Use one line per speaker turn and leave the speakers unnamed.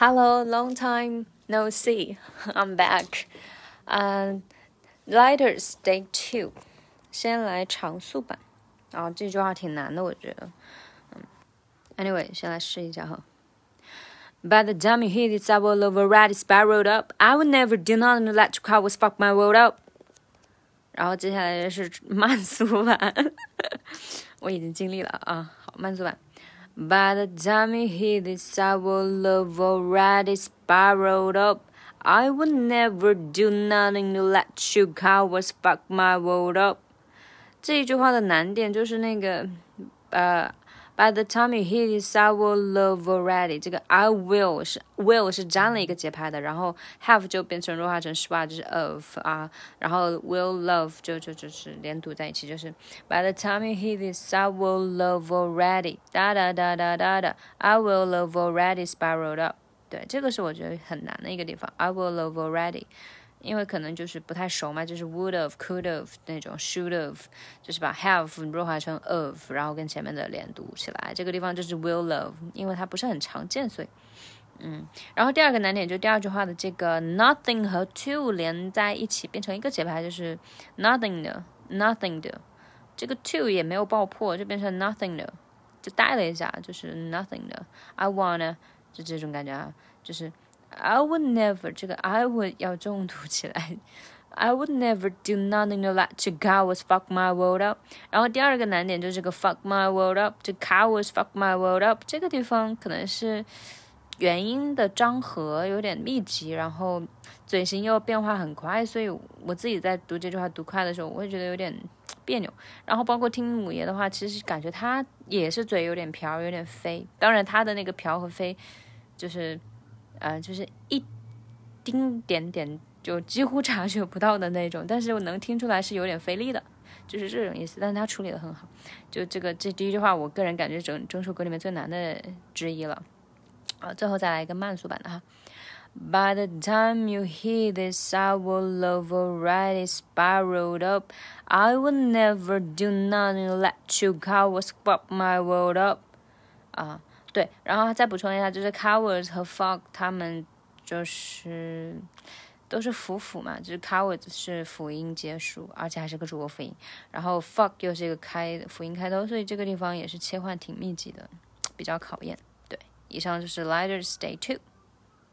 Hello, long time no see. I'm back. Um, Lighters Day Two. 先来常速版。然后这句话挺难的，我觉得。嗯，Anyway，先来试一下哈。By the time you hear this, I will already spiraled up. I would never do nothing to let your covers fuck my world up. 然后接下来是慢速版，我已经尽力了啊。好，慢速版。 By the time you hear this, I will have already spiraled up. I would never do nothing to let you cowards fuck my world up. 这一句话的难点就是那个，呃。 By the time you hear this, I will love already。这个 I will 是 will 是沾了一个节拍的，然后 have 就变成弱化成 schwa 就是 of 啊，然后 will love 就就就是连读在一起，就是 By the time you hear this, I will love already。哒哒哒哒哒哒，I will love already spiraled up。对，这个是我觉得很难的一个地方。I will love already。 因为可能就是不太熟嘛，就是 would have、could have 那种 should have，就是把 have 弱化成 of，然后跟前面的连读起来。这个地方就是 will love，因为它不是很常见，所以嗯。然后第二个难点就第二句话的这个 nothing 和 to 连在一起变成一个节拍，就是 nothing 的 nothing 的，这个 to 也没有爆破，就变成 nothing 的，就带了一下，就是 nothing 的。I wanna 就这种感觉啊，就是。I would never 这个 I would 要重读起来。I would never do nothing to let you cowards fuck my world up。然后第二个难点就是这个 fuck my world up，这 cowards fuck my world up 这个地方可能是元音的张合有点密集，然后嘴型又变化很快，所以我自己在读这句话读快的时候，我会觉得有点别扭。然后包括听母爷的话，其实感觉他也是嘴有点瓢，有点飞。当然他的那个瓢和飞就是。呃，就是一丁点点，就几乎察觉不到的那种，但是我能听出来是有点费力的，就是这种意思。但是他处理的很好，就这个这第一句话，我个人感觉整整首歌里面最难的之一了。啊，最后再来一个慢速版的哈。By the time you hear this, I will have already spiraled up. I will never do nothing, let you cowards fuck my world up. 啊。对，然后再补充一下，就是 cowards 和 fuck 他们就是都是辅辅嘛，就是 cowards 是辅音结束，而且还是个主播辅音，然后 fuck 又是一个开辅音开头，所以这个地方也是切换挺密集的，比较考验。对，以上就是 letter stay Two。